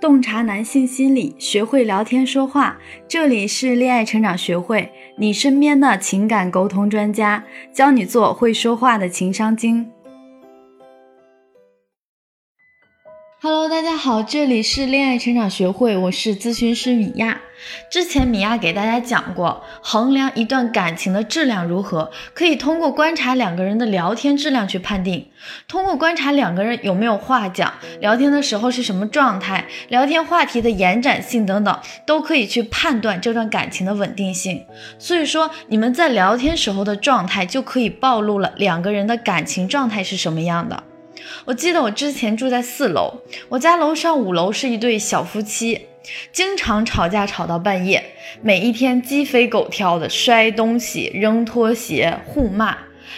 洞察男性心理，学会聊天说话。这里是恋爱成长学会，你身边的情感沟通专家，教你做会说话的情商精。Hello，大家好，这里是恋爱成长学会，我是咨询师米娅。之前米娅给大家讲过，衡量一段感情的质量如何，可以通过观察两个人的聊天质量去判定。通过观察两个人有没有话讲，聊天的时候是什么状态，聊天话题的延展性等等，都可以去判断这段感情的稳定性。所以说，你们在聊天时候的状态，就可以暴露了两个人的感情状态是什么样的。我记得我之前住在四楼，我家楼上五楼是一对小夫妻，经常吵架吵到半夜，每一天鸡飞狗跳的摔东西、扔拖鞋、互骂，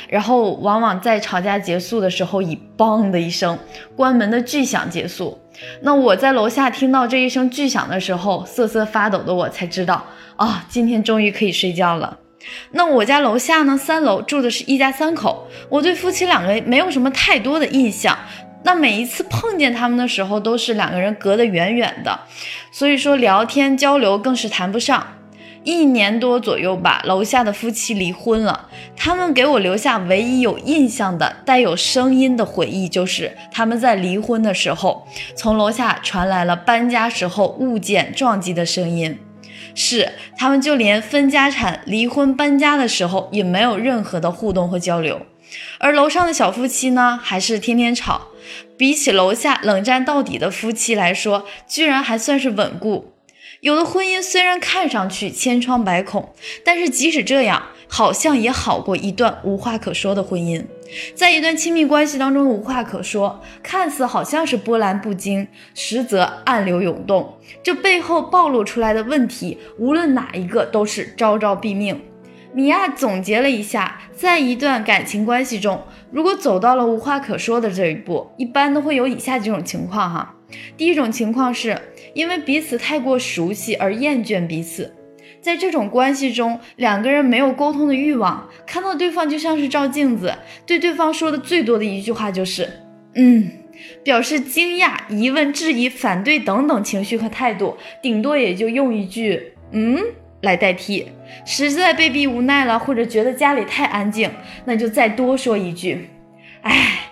然后往往在吵架结束的时候以“梆”的一声关门的巨响结束。那我在楼下听到这一声巨响的时候，瑟瑟发抖的我才知道啊，今天终于可以睡觉了。那我家楼下呢？三楼住的是一家三口，我对夫妻两个没有什么太多的印象。那每一次碰见他们的时候，都是两个人隔得远远的，所以说聊天交流更是谈不上。一年多左右吧，楼下的夫妻离婚了。他们给我留下唯一有印象的带有声音的回忆，就是他们在离婚的时候，从楼下传来了搬家时候物件撞击的声音。是，他们就连分家产、离婚、搬家的时候也没有任何的互动和交流，而楼上的小夫妻呢，还是天天吵。比起楼下冷战到底的夫妻来说，居然还算是稳固。有的婚姻虽然看上去千疮百孔，但是即使这样，好像也好过一段无话可说的婚姻。在一段亲密关系当中无话可说，看似好像是波澜不惊，实则暗流涌动。这背后暴露出来的问题，无论哪一个都是招招毙命。米娅总结了一下，在一段感情关系中，如果走到了无话可说的这一步，一般都会有以下几种情况哈。第一种情况是因为彼此太过熟悉而厌倦彼此，在这种关系中，两个人没有沟通的欲望，看到对方就像是照镜子，对对方说的最多的一句话就是“嗯”，表示惊讶、疑问、质疑、反对等等情绪和态度，顶多也就用一句“嗯”来代替。实在被逼无奈了，或者觉得家里太安静，那就再多说一句“哎”。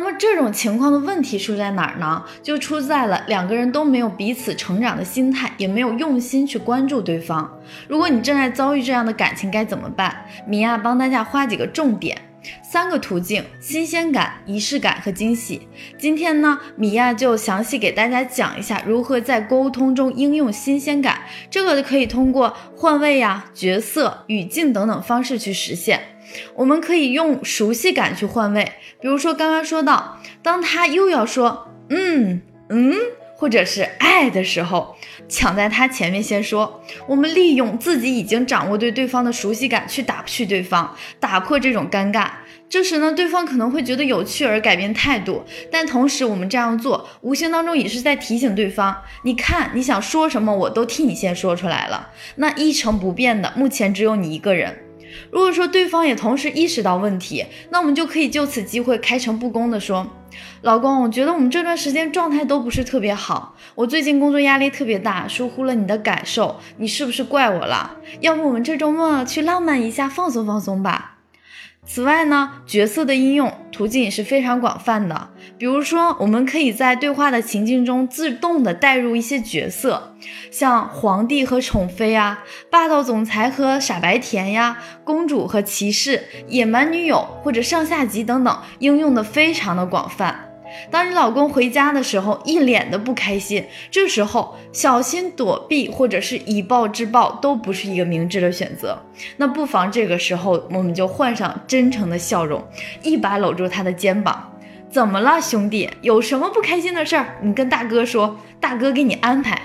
那么这种情况的问题出在哪儿呢？就出在了两个人都没有彼此成长的心态，也没有用心去关注对方。如果你正在遭遇这样的感情，该怎么办？米娅帮大家画几个重点，三个途径：新鲜感、仪式感和惊喜。今天呢，米娅就详细给大家讲一下如何在沟通中应用新鲜感。这个可以通过换位呀、角色、语境等等方式去实现。我们可以用熟悉感去换位，比如说刚刚说到，当他又要说嗯嗯或者是爱的时候，抢在他前面先说。我们利用自己已经掌握对对方的熟悉感去打趣对方，打破这种尴尬。这时呢，对方可能会觉得有趣而改变态度，但同时我们这样做，无形当中也是在提醒对方：你看你想说什么，我都替你先说出来了。那一成不变的，目前只有你一个人。如果说对方也同时意识到问题，那我们就可以就此机会开诚布公的说：“老公，我觉得我们这段时间状态都不是特别好，我最近工作压力特别大，疏忽了你的感受，你是不是怪我了？要不我们这周末去浪漫一下，放松放松吧。”此外呢，角色的应用途径也是非常广泛的。比如说，我们可以在对话的情境中自动的带入一些角色，像皇帝和宠妃啊，霸道总裁和傻白甜呀，公主和骑士，野蛮女友或者上下级等等，应用的非常的广泛。当你老公回家的时候，一脸的不开心，这时候小心躲避或者是以暴制暴都不是一个明智的选择。那不妨这个时候，我们就换上真诚的笑容，一把搂住他的肩膀。怎么了，兄弟？有什么不开心的事儿？你跟大哥说，大哥给你安排。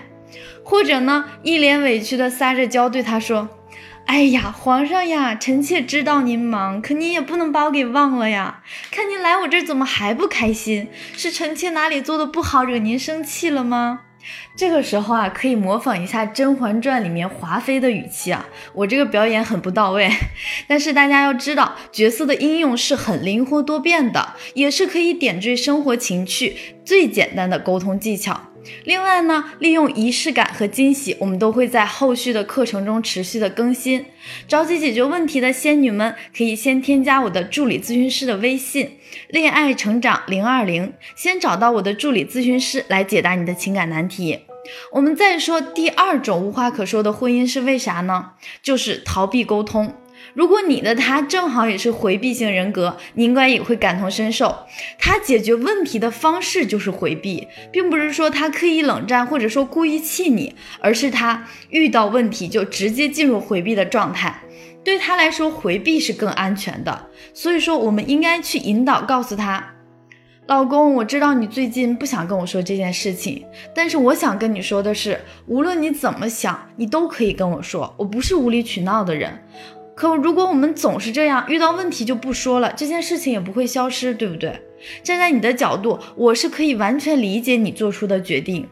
或者呢，一脸委屈的撒着娇对他说。哎呀，皇上呀，臣妾知道您忙，可您也不能把我给忘了呀。看您来我这儿怎么还不开心？是臣妾哪里做的不好，惹您生气了吗？这个时候啊，可以模仿一下《甄嬛传》里面华妃的语气啊。我这个表演很不到位，但是大家要知道，角色的应用是很灵活多变的，也是可以点缀生活情趣最简单的沟通技巧。另外呢，利用仪式感和惊喜，我们都会在后续的课程中持续的更新。着急解决问题的仙女们，可以先添加我的助理咨询师的微信“恋爱成长零二零”，先找到我的助理咨询师来解答你的情感难题。我们再说第二种无话可说的婚姻是为啥呢？就是逃避沟通。如果你的他正好也是回避型人格，你应该也会感同身受。他解决问题的方式就是回避，并不是说他刻意冷战或者说故意气你，而是他遇到问题就直接进入回避的状态。对他来说，回避是更安全的。所以说，我们应该去引导，告诉他，老公，我知道你最近不想跟我说这件事情，但是我想跟你说的是，无论你怎么想，你都可以跟我说，我不是无理取闹的人。可如果我们总是这样，遇到问题就不说了，这件事情也不会消失，对不对？站在你的角度，我是可以完全理解你做出的决定。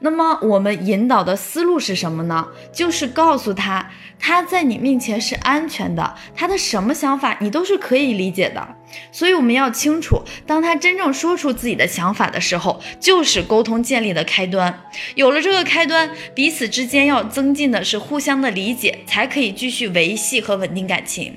那么我们引导的思路是什么呢？就是告诉他，他在你面前是安全的，他的什么想法你都是可以理解的。所以我们要清楚，当他真正说出自己的想法的时候，就是沟通建立的开端。有了这个开端，彼此之间要增进的是互相的理解，才可以继续维系和稳定感情。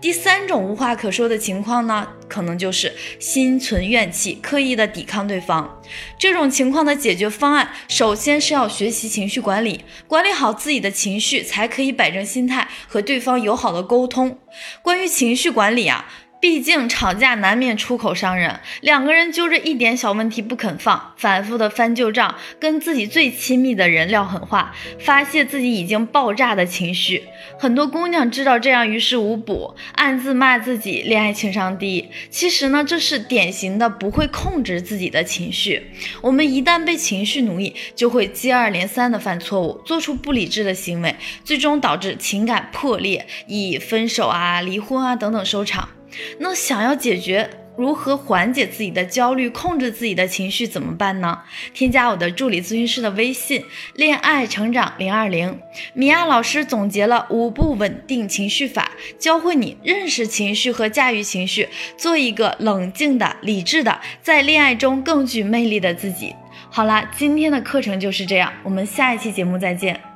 第三种无话可说的情况呢，可能就是心存怨气，刻意的抵抗对方。这种情况的解决方案，首先是要学习情绪管理，管理好自己的情绪，才可以摆正心态和对方友好的沟通。关于情绪管理啊。毕竟吵架难免出口伤人，两个人揪着一点小问题不肯放，反复的翻旧账，跟自己最亲密的人撂狠话，发泄自己已经爆炸的情绪。很多姑娘知道这样于事无补，暗自骂自己恋爱情商低。其实呢，这是典型的不会控制自己的情绪。我们一旦被情绪奴役，就会接二连三的犯错误，做出不理智的行为，最终导致情感破裂，以分手啊、离婚啊等等收场。那想要解决如何缓解自己的焦虑，控制自己的情绪怎么办呢？添加我的助理咨询师的微信“恋爱成长零二零”，米娅老师总结了五步稳定情绪法，教会你认识情绪和驾驭情绪，做一个冷静的、理智的，在恋爱中更具魅力的自己。好啦，今天的课程就是这样，我们下一期节目再见。